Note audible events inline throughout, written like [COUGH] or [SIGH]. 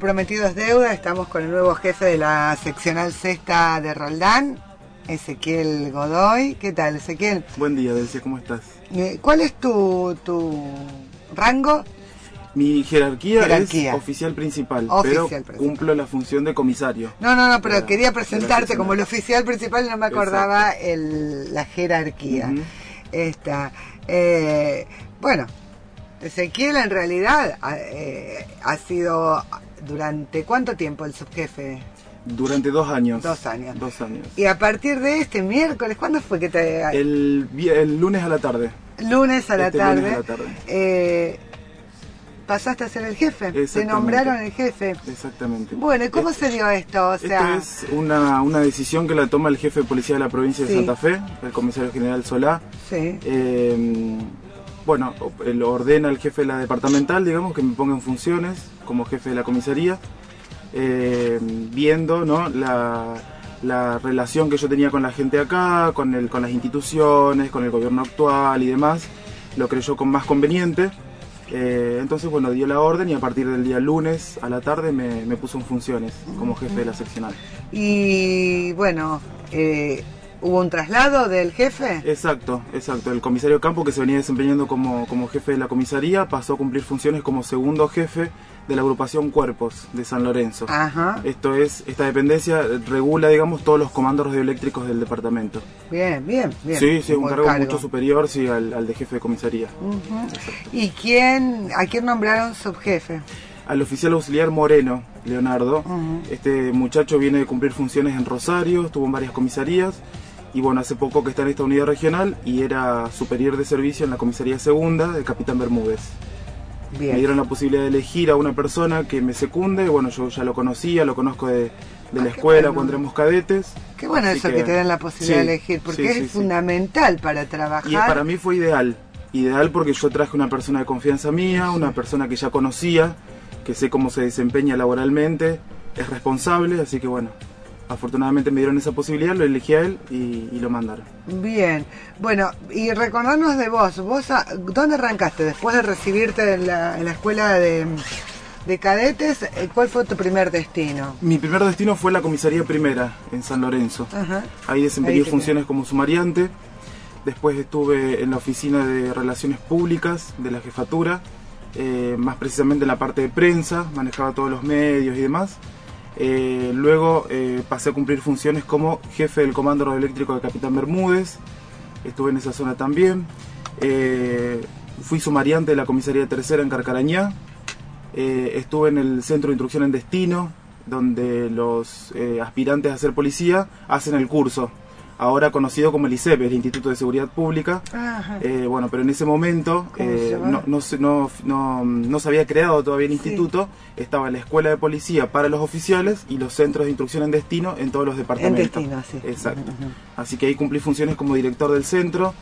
Prometido es deuda, estamos con el nuevo jefe de la seccional sexta de Roldán, Ezequiel Godoy. ¿Qué tal, Ezequiel? Buen día, Delcia, ¿cómo estás? Eh, ¿Cuál es tu, tu rango? Mi jerarquía, Jerarquía. es oficial principal, Oficial pero principal. cumplo la función de comisario. No, no, no, pero quería presentarte como el oficial principal y no me acordaba el, la jerarquía. Esta, eh, bueno, Ezequiel en realidad ha, eh, ha sido durante cuánto tiempo el subjefe? Durante dos años. Dos años. Dos años. Y a partir de este miércoles, ¿cuándo fue que te... El, el lunes a la tarde. lunes a la este tarde, lunes a la tarde. eh, pasaste a ser el jefe, te nombraron el jefe. Exactamente. Bueno, ¿y cómo Este- se dio esto? O sea, Esto es una, una decisión que la toma el jefe de policía de la provincia de. Santa Fe, el comisario general Solá. sí. Eh, bueno, lo ordena el jefe de la departamental, digamos, que me ponga en funciones como jefe de la comisaría, eh, viendo ¿no? la, la relación que yo tenía con la gente acá, con, el, con las instituciones, con el gobierno actual y demás, lo creyó con más conveniente. Eh, entonces, bueno, dio la orden y a partir del día lunes a la tarde me, me puso en funciones como jefe de la seccional. Y bueno, eh, ¿hubo un traslado del jefe? Exacto, exacto. El comisario Campo, que se venía desempeñando como, como jefe de la comisaría, pasó a cumplir funciones como segundo jefe de la agrupación Cuerpos de San Lorenzo. Ajá, Esto es, esta dependencia regula, digamos, todos los comandos radioeléctricos del departamento. bien, bien, bien. sí, sí, un cargo, mucho superior sí, al, al de jefe de comisaría. ¿Y quién, a quién nombraron subjefe? Al oficial auxiliar Moreno, Leonardo. Este muchacho viene de cumplir funciones en Rosario, estuvo en varias comisarías y bueno, hace poco que está en esta unidad regional y era superior de servicio en la comisaría segunda del Capitán Bermúdez. Me Bien. dieron la posibilidad de elegir a una persona que me secunde, bueno, yo ya lo conocía, lo conozco de, de la Ah, qué escuela bueno. cuando éramos cadetes. Qué bueno Así eso que, que- te den la posibilidad sí, de elegir, porque sí, es sí. fundamental para trabajar. Y para mí fue ideal, ideal porque yo traje una persona de confianza mía, una persona que ya conocía, que sé cómo se desempeña laboralmente, es responsable, así que bueno, afortunadamente me dieron esa posibilidad, lo elegí a él y, y lo mandaron. Bien, bueno, y recordarnos de vos, vos a- ¿dónde arrancaste? Después de recibirte en la, en la escuela de, de cadetes, eh, ¿cuál fue tu primer destino? Mi primer destino fue la comisaría primera en San Lorenzo. Ajá. Ahí desempeñé Ahí funciones como sumariante. Después estuve en la oficina de relaciones públicas de la jefatura, eh, más precisamente en la parte de prensa, manejaba todos los medios y demás. Eh, luego eh, pasé a cumplir funciones como jefe del comando radioeléctrico de Capitán Bermúdez. Estuve en esa zona también. Eh, fui sumariante de la comisaría tercera en Carcarañá. Estuve en el centro de instrucción en destino, donde los aspirantes a ser policía hacen el curso, ahora conocido como el ICEP, el Instituto de Seguridad Pública. Eh, bueno, pero en ese momento ¿Cómo se eh, no, no, se- no, no, no se había creado todavía el Sí. instituto, estaba la escuela de policía para los oficiales y los centros de instrucción en destino en todos los en departamentos. destino, sí. Exacto. Así que ahí cumplí funciones como director del centro.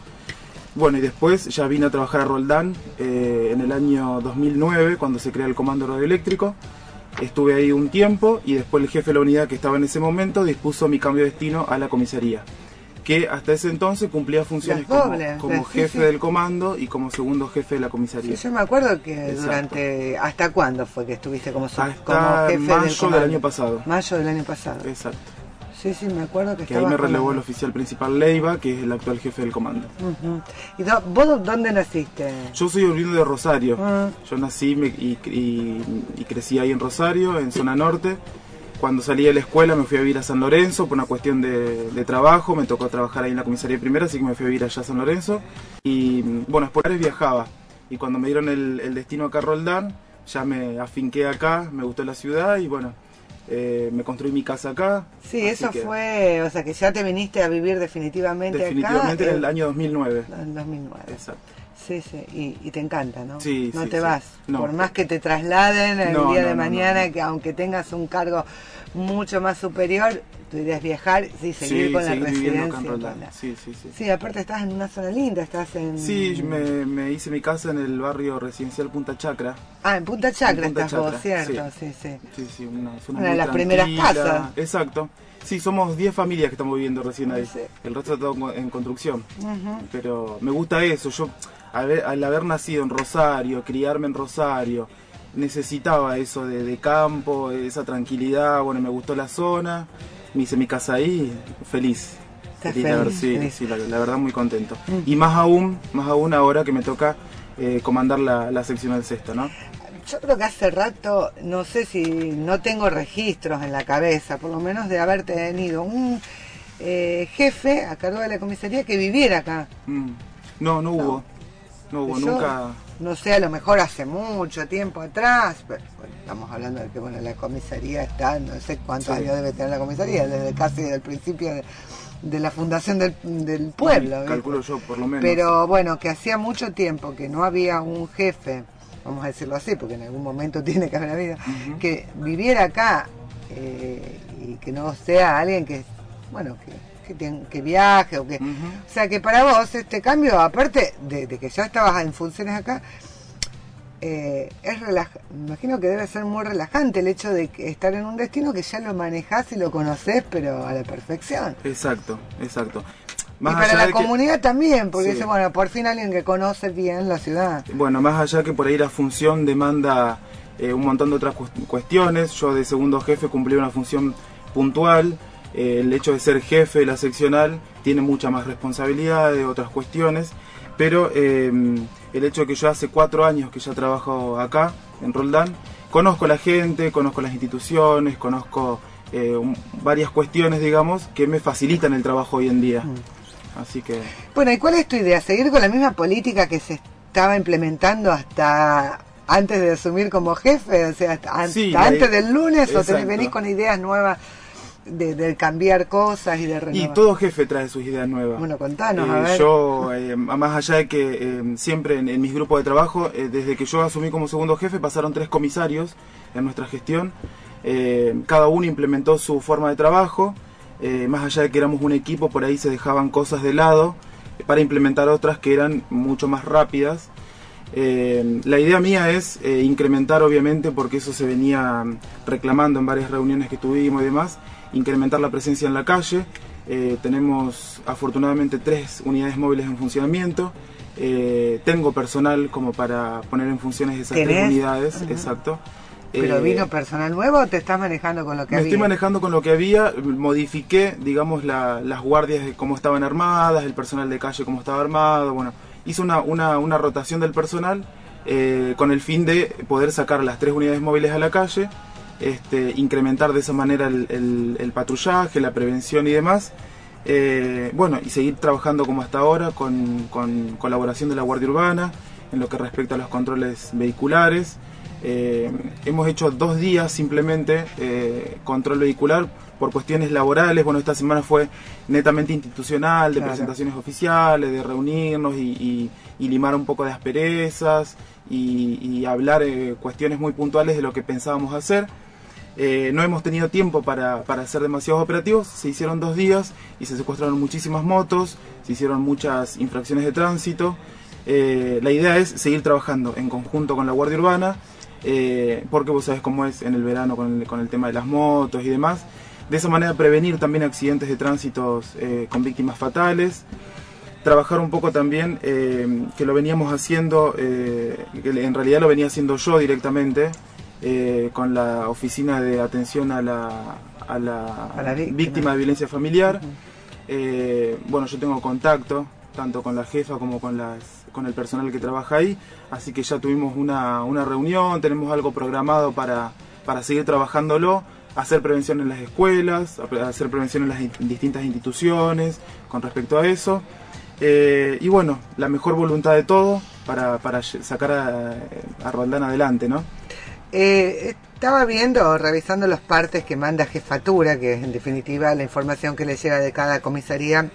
Bueno, y después ya vine a trabajar a Roldán eh, en el año 2009, cuando se crea el Comando Radioeléctrico. Estuve ahí un tiempo y después el jefe de la unidad que estaba en ese momento dispuso mi cambio de destino a la comisaría, que hasta ese entonces cumplía funciones como, dobles, como las- sí, jefe sí. del comando y como segundo jefe de la Sí, comisaría. yo me acuerdo que Exacto. durante... ¿Hasta cuándo fue que estuviste como, Hasta como jefe del mayo del, comando? año pasado. Mayo del año pasado. Exacto. Sí, sí, me acuerdo que Que ahí me con- relevó el oficial principal Leiva, que es el actual jefe del comando. ¿Y do- vos dónde naciste? Yo soy oriundo de Rosario. Ah. Yo nací me- y, y- y crecí ahí en Rosario, en zona norte. Cuando salí de la escuela me fui a vivir a San Lorenzo por una cuestión de, de trabajo. Me tocó trabajar ahí en la comisaría primera, así que me fui a vivir allá a San Lorenzo. Y bueno, años viajaba. Y cuando me dieron el, el destino acá a Roldán, ya me afinqué acá, me gustó la ciudad y bueno, eh, me construí mi casa acá. Sí, eso que fue, o sea, que ya te viniste a vivir definitivamente, Definitivamente acá. en el año 2009. En 2009. Exacto. Sí, sí, y, y te encanta, ¿no? Sí, No sí, te sí. vas. No. Por más que te trasladen el No, día no, de mañana, que aunque tengas un cargo mucho más superior, idea es viajar y seguir Sí, con la seguir residencia. en. Roldán. Sí, sí, sí. Sí, aparte estás en una zona linda, estás en... Sí, me, me hice mi casa en el barrio residencial Punta Chacra. Ah, en Punta Chacra En Punta estás vos, Chacra, ¿cierto? Sí, sí. Sí, sí, una zona Una de las primeras casas. Exacto. Sí, somos 10 familias que estamos viviendo recién ahí. Sí. El resto está todo en construcción. Pero me gusta eso. Yo, al haber, al haber nacido en Rosario, criarme en Rosario, necesitaba eso de, campo, esa tranquilidad, bueno, me gustó la zona, me hice mi casa ahí, feliz. feliz, la, verdad, sí, la, verdad muy contento. Mm. Y más aún, más aún ahora que me toca eh, comandar la, la seccional sexta, ¿no? Yo creo que hace rato, no sé si no tengo registros en la cabeza, por lo menos de haber tenido un eh, jefe a cargo de la comisaría que viviera acá. Mm. No, no hubo. No, hubo, nunca. No sé, a lo mejor hace mucho tiempo atrás, pero estamos hablando de que bueno, la comisaría está, no sé cuántos años debe tener la comisaría, desde casi el principio de, la fundación del, del pueblo. calculo yo, por lo menos. Pero bueno, que hacía mucho tiempo que no había un jefe vamos a decirlo así, porque en algún momento [LAUGHS] tiene que haber habido, que viviera acá eh, y que no sea alguien que, bueno, que, que, viaje o que... O sea, que para vos este cambio, aparte de, que ya estabas en funciones acá, eh, es relaj imagino que debe ser muy relajante el hecho de estar en un destino que ya lo manejás y lo conoces, pero a la perfección. Exacto, exacto y para la comunidad también, porque dice, bueno, por fin alguien que conoce bien la ciudad. Bueno, más allá que por ahí la función demanda eh, un montón de otras cuestiones, yo de segundo jefe cumplí una función puntual, eh, el hecho de ser jefe de la seccional tiene mucha más responsabilidad de otras cuestiones, pero eh, el hecho de que yo hace cuatro años que ya trabajo acá, en Roldán, conozco a la gente, conozco las instituciones, conozco varias cuestiones, digamos, que me facilitan el trabajo hoy en día. Mm. Así que... Bueno, ¿y cuál es tu idea? ¿Seguir con la misma política que se estaba implementando hasta antes de asumir como jefe? O sea, hasta, antes del lunes o te venís con ideas nuevas de, cambiar cosas y de renovar? Y todo jefe trae sus ideas nuevas. Bueno, contanos, a eh, ver. Yo, eh, más allá de que eh, siempre en, en, mis grupos de trabajo, desde que yo asumí como segundo jefe, pasaron tres comisarios en nuestra gestión. cada uno implementó su forma de trabajo. Eh, más allá de que éramos un equipo, por ahí se dejaban cosas de lado para implementar otras que eran mucho más rápidas. Eh, la idea mía es eh, incrementar, obviamente, porque eso se venía reclamando en varias reuniones que tuvimos y demás, incrementar la presencia en la calle. tenemos afortunadamente tres unidades móviles en funcionamiento. tengo personal como para poner en funciones esas tres unidades, exacto. ¿Pero eh, vino personal nuevo o te estás manejando con lo que había? Me estoy manejando con lo que había, modifiqué, digamos, las guardias de cómo estaban armadas, el personal de calle cómo estaba armado, bueno, hice una, una, una rotación del personal eh, con el fin de poder sacar las tres unidades móviles a la calle, este, incrementar de esa manera el, el, patrullaje, la prevención y demás. Eh, bueno, y seguir trabajando como hasta ahora con, con colaboración de la Guardia Urbana en lo que respecta a los controles vehiculares. Eh, hemos hecho dos días simplemente eh, control vehicular por cuestiones laborales. Bueno, esta semana fue netamente institucional, de presentaciones oficiales, de reunirnos y, limar un poco de asperezas y, hablar eh, cuestiones muy puntuales de lo que pensábamos hacer. no hemos tenido tiempo para, para hacer demasiados operativos, se hicieron dos días y se secuestraron muchísimas motos, se hicieron muchas infracciones de tránsito. la idea es seguir trabajando en conjunto con la Guardia Urbana eh, porque vos sabés cómo es en el verano con el, tema de las motos y demás. De esa manera prevenir también accidentes de tránsito eh, con víctimas fatales. Trabajar un poco también, eh, que lo veníamos haciendo, que en realidad lo venía haciendo yo directamente, con la oficina de atención a la, a la, víctima. de violencia familiar. bueno, yo tengo contacto tanto con la jefa como con las con el personal que trabaja ahí, así que ya tuvimos una, una reunión, tenemos algo programado para, para seguir trabajándolo, hacer prevención en las escuelas, hacer prevención en las distintas instituciones con respecto a eso. Eh, y bueno, la mejor voluntad de todo para, para sacar a, a adelante, ¿no? Eh, estaba viendo, revisando los partes que manda jefatura, que es en definitiva la información que le llega de cada comisaría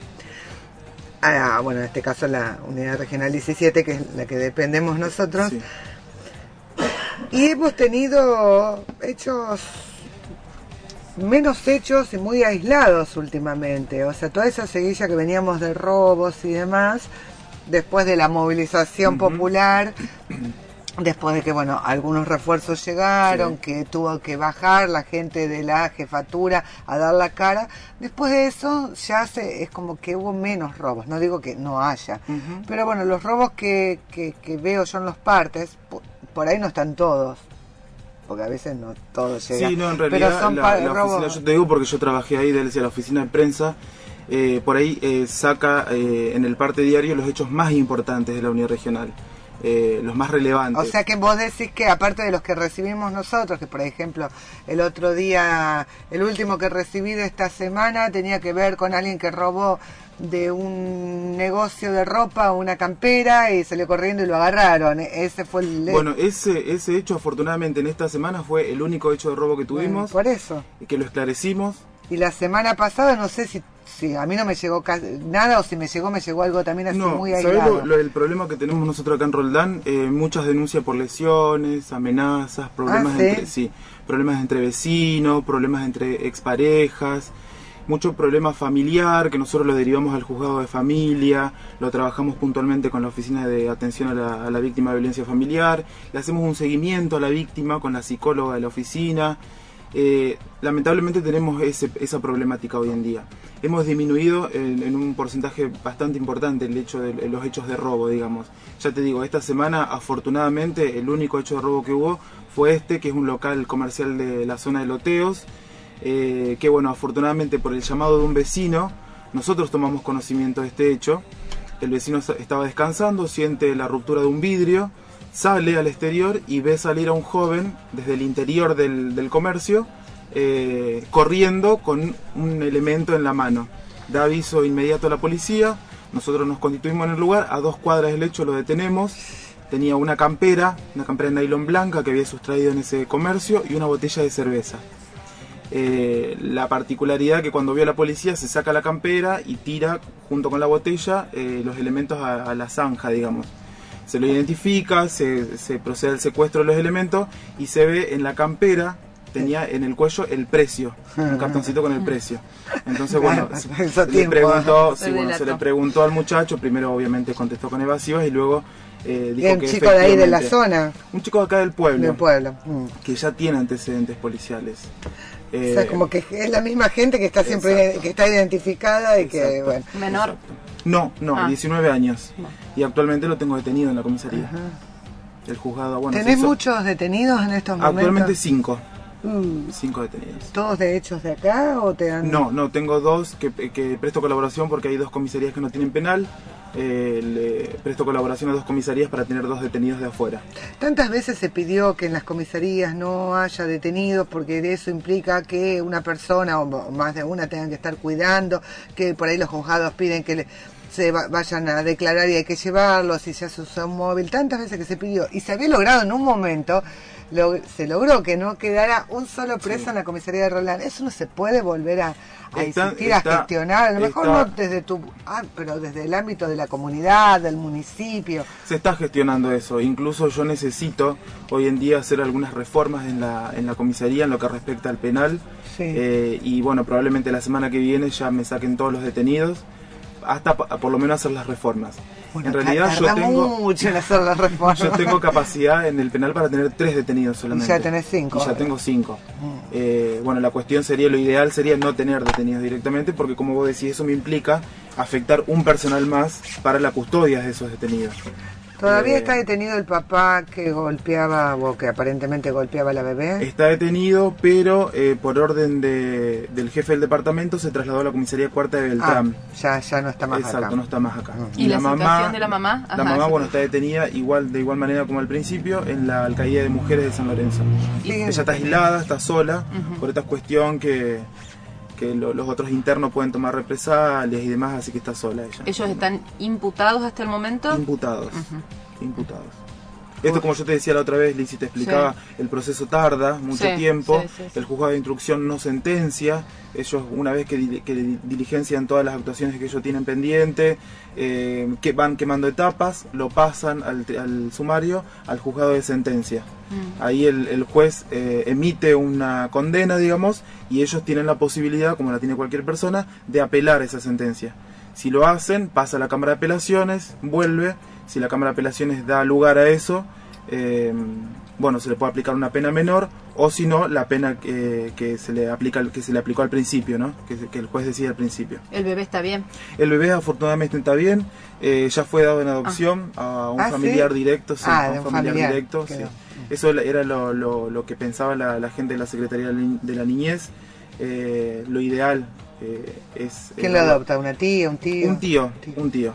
bueno, en este caso la unidad regional 17, que es la que dependemos nosotros. Y hemos tenido hechos menos hechos y muy aislados últimamente. O sea, toda esa seguilla que veníamos de robos y demás, después de la movilización popular, después de que bueno algunos refuerzos llegaron que tuvo que bajar la gente de la jefatura a dar la cara después de eso ya se es como que hubo menos robos no digo que no haya pero bueno los robos que, que, veo yo en los partes por, ahí no están todos porque a veces no todo llega. Sí, no, en realidad son la, robos- oficina, yo te digo porque yo trabajé ahí desde la oficina de prensa, eh, por ahí eh, saca eh, en el parte diario los hechos más importantes de la unidad regional, eh, los más relevantes. O sea que vos decís que aparte de los que recibimos nosotros, que por ejemplo el otro día, el último que recibí de esta semana tenía que ver con alguien que robó de un negocio de ropa una campera y salió corriendo y lo agarraron. Ese fue el... Bueno, ese, ese hecho afortunadamente en esta semana fue el único hecho de robo que Bueno, tuvimos, por eso. que lo esclarecimos. Y la semana pasada no sé si, si a mí no me llegó nada o si me llegó, me llegó algo también así No, muy ¿sabés aislado. lo- lo- el problema que tenemos nosotros acá en Roldán? Eh, muchas denuncias por lesiones, amenazas, problemas, Ah, ¿sí? entre, sí, problemas entre vecinos, problemas entre exparejas, mucho problema familiar que nosotros lo derivamos al juzgado de familia, lo trabajamos puntualmente con la oficina de atención a la, a la víctima de violencia familiar, le hacemos un seguimiento a la víctima con la psicóloga de la oficina. Eh, lamentablemente tenemos ese- esa problemática hoy en día. Hemos disminuido en, un porcentaje bastante importante el hecho de los hechos de robo, digamos. Ya te digo, esta semana afortunadamente el único hecho de robo que hubo fue este, que es un local comercial de la zona de Loteos, eh, que bueno, afortunadamente por el llamado de un vecino, nosotros tomamos conocimiento de este hecho. El vecino estaba descansando, siente la ruptura de un vidrio, sale al exterior y ve salir a un joven desde el interior del, del comercio, eh, corriendo con un elemento en la mano. Da aviso inmediato a la policía, nosotros nos constituimos en el lugar, a dos cuadras del hecho lo detenemos. Tenía una campera, una campera de nylon blanca que había sustraído en ese comercio y una botella de cerveza. Eh, la particularidad que cuando vio a la policía se saca la campera y tira junto con la botella eh, los elementos a, a la zanja, digamos. Se lo identifica, se, se procede al secuestro de los elementos y se ve en la campera, tenía en el cuello el precio, un cartoncito con el precio. Entonces, bueno, [LAUGHS] se, le preguntó, sí, bueno, se le preguntó al muchacho, primero obviamente contestó con evasivas y luego eh, Y dijo un que chico de ahí de la zona, Un chico de acá del pueblo, del pueblo. Mm. que ya tiene antecedentes policiales. o sea, Eh, como que es la misma gente que está siempre exacto. que está identificada y que, Exacto. bueno. Menor. No, no, Ah. 19 años. Y actualmente lo tengo detenido en la comisaría. El juzgado, bueno, ¿Tenés hizo- muchos detenidos en estos Actualmente momentos? 5. Mm, 5 detenidos. ¿Todos de hechos de acá o te dan...? No, no, tengo dos que, que presto colaboración porque hay dos comisarías que no tienen penal. Eh, le presto colaboración a dos comisarías para tener dos detenidos de afuera. Tantas veces se pidió que en las comisarías no haya detenidos porque de eso implica que una persona o más de una tengan que estar cuidando, que por ahí los juzgados piden que le- se va- vayan a declarar y hay que llevarlos y se hace un móvil. Tantas veces que se pidió y se había logrado en un momento, lo- se logró que no quedara un solo preso en la comisaría de Roland. Eso no se puede volver a, a Está- insistir, a gestionar. A lo mejor está- no desde tu... Ah, pero desde el ámbito de la comunidad, del municipio. Se está gestionando eso. Incluso yo necesito hoy en día hacer algunas reformas en la, en la comisaría en lo que respecta al penal. Sí. Eh, y bueno, probablemente la semana que viene ya me saquen todos los detenidos. Hasta por lo menos hacer las reformas. Bueno, en realidad yo tengo, mucho en hacer las reformas. yo tengo capacidad en el penal para tener tres detenidos solamente. ya tenés cinco Y ya tengo cinco. Mm. Eh, bueno, la cuestión sería, lo ideal sería no tener detenidos directamente, porque como vos decís, eso me implica afectar un personal más para la custodia de esos detenidos. Todavía Eh, está detenido el papá que golpeaba o que aparentemente golpeaba a la bebé. Está detenido, pero eh, por orden de- del jefe del departamento se trasladó a la comisaría cuarta de Ah, Beltrán. ya, ya no está más Exacto, acá. no está más acá. Mm. ¿Y la situación de la mamá? La mamá, bueno, está detenida igual de igual manera como al principio en la alcaldía de mujeres de San Lorenzo. Y-. Ella está aislada, está sola, por esta cuestión que, que lo- los otros internos pueden tomar represalias y demás, así que está sola ella. ¿Ellos están imputados hasta el momento? Imputados. Imputados. Esto, como yo te decía la otra vez, Lizzy te explicaba, el proceso tarda mucho Sí, tiempo, sí, el juzgado de instrucción no sentencia, ellos una vez que, que di- diligencian todas las actuaciones que ellos tienen pendiente, eh, que van quemando etapas, lo pasan al, sumario, al juzgado de sentencia. Mm. Ahí el, el juez eh, emite una condena, digamos, y ellos tienen la posibilidad, como la tiene cualquier persona, de apelar esa sentencia. Si lo hacen, pasa a la Cámara de Apelaciones, vuelve, si la Cámara de Apelaciones da lugar a eso, eh, bueno, se le puede aplicar una pena menor o si no, la pena que, que se le aplica que se le aplicó al principio, ¿no? Que, que el juez decía al principio. ¿El bebé está bien? El bebé afortunadamente está bien, eh, ya fue dado en adopción a un Ah, ¿sí? familiar directo, sí, Ah, a un un familiar, familiar, directo, sí. Eso era lo, lo- lo que pensaba la, la gente de la Secretaría de la Niñez. Eh, lo ideal eh, es... ¿Quién eh, lo adopta? ¿Una tía? ¿Un tío? Un tío, un tío.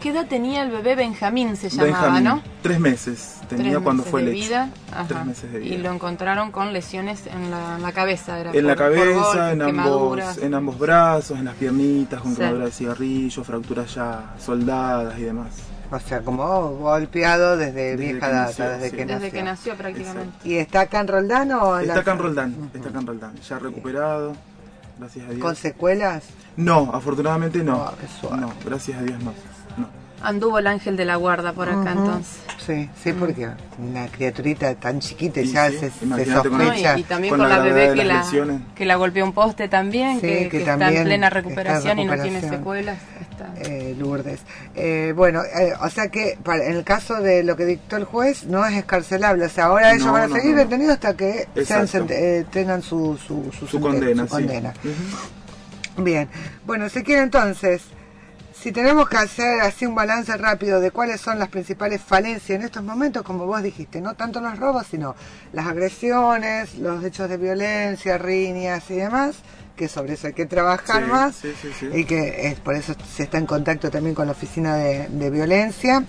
¿Qué edad tenía el bebé Benjamín se llamaba, Benjamín, no? tres meses tenía Tres cuando meses fue de vida. Tres meses de vida. Y lo encontraron con lesiones en la, en la cabeza. Era En la por cabeza, golpes, en, ambos, en ambos brazos, en las piernitas, con Sí. quemadura de cigarrillo, fracturas ya soldadas y demás. O sea, como golpeado desde, Desde vieja que data, nació, desde sí. que Desde nació. que nació prácticamente. ¿Y está acá en Roldán o en Está la- acá en Roldán, está acá en Roldán, ya recuperado, gracias a Dios. ¿Con secuelas? No, afortunadamente no. Qué suave. No, gracias a Dios no. No. Anduvo el ángel de la guarda por acá entonces. Sí, sí, porque una criaturita tan chiquita Y ya sí, se, se imagínate con- No, y, sospecha. y también Con con, la bebé que la, que la golpeó un poste también, Sí, que, que que está en plena recuperación y no tiene secuelas. Está. eh, Lourdes. Eh, bueno, eh, o sea que para, en el caso de lo que dictó el juez no es escarcelable, o sea, ahora ellos No, van a no, seguir detenidos hasta que sean eh, tengan su, su, su, condena, su sí. condena. Bien, bueno, si quiere entonces, si tenemos que hacer así un balance rápido de cuáles son las principales falencias en estos momentos, como vos dijiste, no tanto los robos, sino las agresiones, los hechos de violencia, riñas y demás, que sobre eso hay que trabajar Sí, más sí, sí, sí. y que es por eso se está en contacto también con la oficina de, de violencia.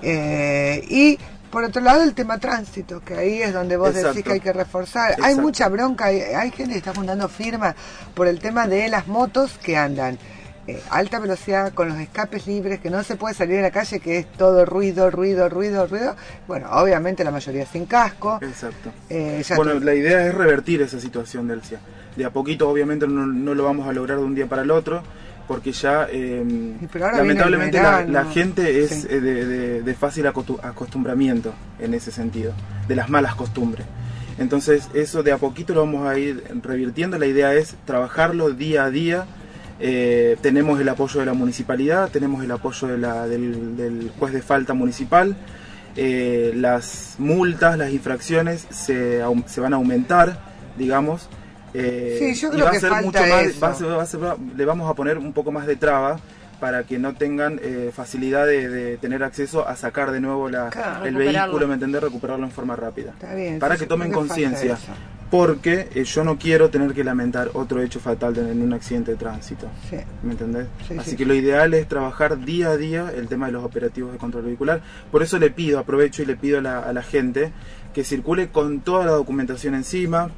Eh, y por otro lado el tema tránsito, que ahí es donde vos decís que hay que reforzar. Hay mucha bronca, hay, hay gente que está juntando firmas por el tema de las motos que andan. Eh, alta velocidad con los escapes libres que no se puede salir a la calle que es todo ruido ruido ruido ruido bueno obviamente la mayoría sin casco Exacto. Eh, Bueno, la idea es revertir esa situación, Delcia. De a poquito, obviamente, no, no lo vamos a lograr de un día para el otro, porque ya, eh, el lamentablemente, la, verano. la gente es Sí. eh, de, de- de fácil acostu- acostumbramiento en ese sentido, de las malas costumbres. Entonces, eso de a poquito lo vamos a ir revirtiendo. La idea es trabajarlo día a día. Eh, tenemos el apoyo de la municipalidad, tenemos el apoyo de la- del, del juez de falta municipal. Eh, las multas, las infracciones se, se van a aumentar, digamos. Eh, Sí, yo y va a ser falta mucho más, eso. va a ser- va a ser- le vamos a poner un poco más de traba para que no tengan eh, facilidad de, de tener acceso a sacar de nuevo la, Claro, el vehículo, ¿me entendés? Recuperarlo en forma rápida. Está bien, para que tomen conciencia. Porque eh, yo no quiero tener que lamentar otro hecho fatal en un accidente de tránsito. Sí. ¿Me entendés? Sí, Así sí. que lo ideal es trabajar día a día el tema de los operativos de control vehicular. Por eso le pido, aprovecho y le pido a la, a la gente que circule con toda la documentación encima,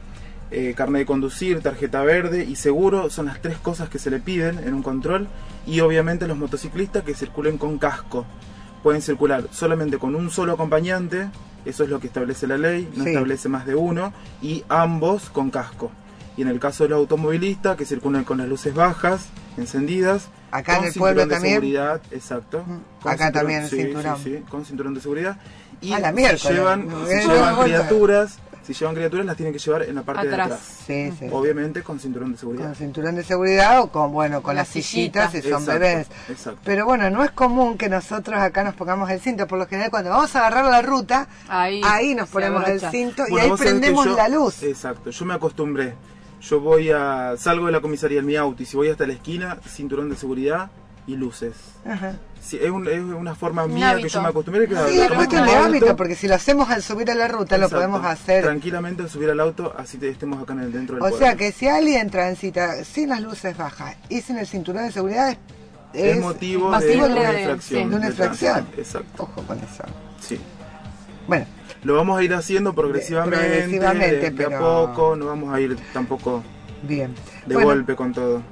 eh, carnet de conducir, tarjeta verde y seguro son las tres cosas que se le piden en un control. Y obviamente los motociclistas que circulen con casco. Pueden circular solamente con un solo acompañante, eso es lo que establece la ley, no Sí. establece más de uno, y ambos con casco. Y en el caso de los automovilistas, que circulen con las luces bajas, encendidas. Acá con en el pueblo cinturón de también. seguridad, exacto. Con Acá también el sí, cinturón. Sí, sí, con cinturón de seguridad. Y A la llevan, No, llevan [LAUGHS] criaturas, si llevan criaturas las tienen que llevar en la parte Atrás. de atrás. Sí, sí. Obviamente con cinturón de seguridad. Con cinturón de seguridad o con, bueno, con Con las la sillitas si son Exacto, bebés. exacto. Pero bueno, no es común que nosotros acá nos pongamos el cinto. Por lo general, cuando vamos a agarrar la ruta, Ahí, nos se ponemos el cinto y ahí prendemos yo- la luz. Exacto, yo me acostumbré. Yo voy a. salgo de la comisaría en mi auto y si voy hasta la esquina, cinturón de seguridad y luces. Ajá. Sí, es, un- es una forma Un mía hábito. que yo me acostumbré. Que Sí, es cuestión de hábito. porque si lo hacemos al subir a la ruta, lo podemos hacer. Tranquilamente al subir al auto, así te- estemos acá en el dentro del O sea que si alguien transita sin las luces bajas y sin el cinturón de seguridad, es, es, motivo de una infracción. sí. de una infracción. Exacto, Ojo con eso. sí. Bueno, Lo vamos a ir haciendo progresivamente, progresivamente, de, de a pero- poco, no vamos a ir tampoco bien. de Bueno, golpe con todo.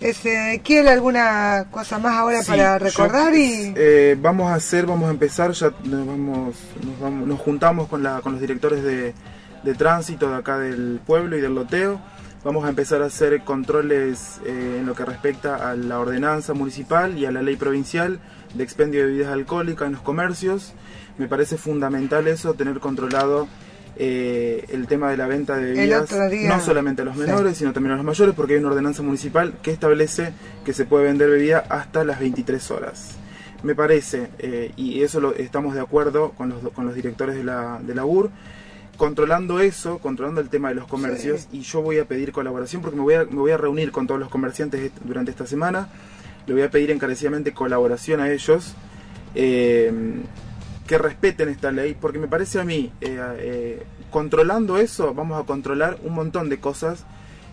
Ese, ¿Quiere alguna cosa más ahora Sí, para yo- recordar? y eh, vamos a hacer, vamos a empezar, ya nos, vamos, nos, vamos- nos juntamos con, la, con los directores de, de tránsito de acá del pueblo y del loteo. Vamos a empezar a hacer controles eh, en lo que respecta a la ordenanza municipal y a la ley provincial de expendio de bebidas alcohólicas en los comercios. Me parece fundamental eso, tener controlado eh, el tema de la venta de bebidas, no solamente a los sí. menores, sino también a los mayores, porque hay una ordenanza municipal que establece que se puede vender bebida hasta las 23 horas. Me parece, eh, y eso lo, estamos de acuerdo con los, con los directores de la, de la UR, controlando eso, controlando el tema de los comercios, y yo voy a pedir colaboración porque me voy a, me voy a reunir con todos los comerciantes durante esta semana, le voy a pedir encarecidamente colaboración a ellos, eh, que respeten esta ley, porque me parece a mí, eh, eh, controlando eso, vamos a controlar un montón de cosas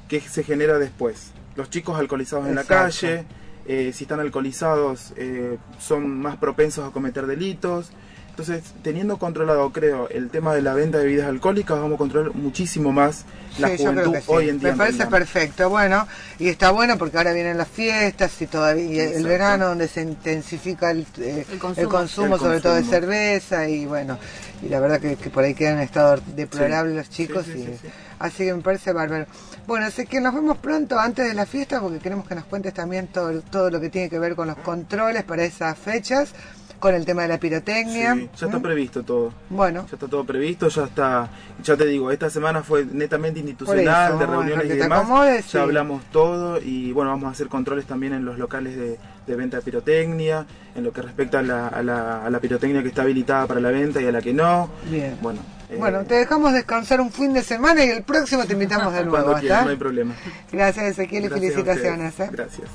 que se genera después. Los chicos alcoholizados en la calle, eh, si están alcoholizados, eh, son más propensos a cometer delitos. Entonces, teniendo controlado, creo, el tema de la venta de bebidas alcohólicas, vamos a controlar muchísimo más la Sí, yo creo juventud que sí. hoy en día. Me parece realidad. perfecto. Bueno, y está bueno porque ahora vienen las fiestas y todavía y el verano donde se intensifica el, eh, El consumo. consumo, El sobre todo de cerveza y bueno, y la verdad que, que por ahí quedan en estado deplorable Sí. los chicos Sí, sí, y sí, sí. así que me parece bárbaro. Bueno, así que nos vemos pronto antes de la fiesta porque queremos que nos cuentes también todo, todo lo que tiene que ver con los controles para esas fechas, con el tema de la pirotecnia. Sí, ya está ¿Mm? previsto todo. Bueno, Ya está todo previsto, ya está, ya te digo, esta semana fue netamente institucional, eso, de reuniones y demás. acomodes, ya sí. hablamos todo y bueno, vamos a hacer controles también en los locales de, de venta de pirotecnia, en lo que respecta a la, a, la, a la pirotecnia que está habilitada para la venta y a la que no. bien. Bueno, eh, Bueno, te dejamos descansar un fin de semana y el próximo te invitamos de [LAUGHS] nuevo. cuando quieran, ¿está? no hay problema. Gracias Ezequiel y felicitaciones. ¿eh? Gracias.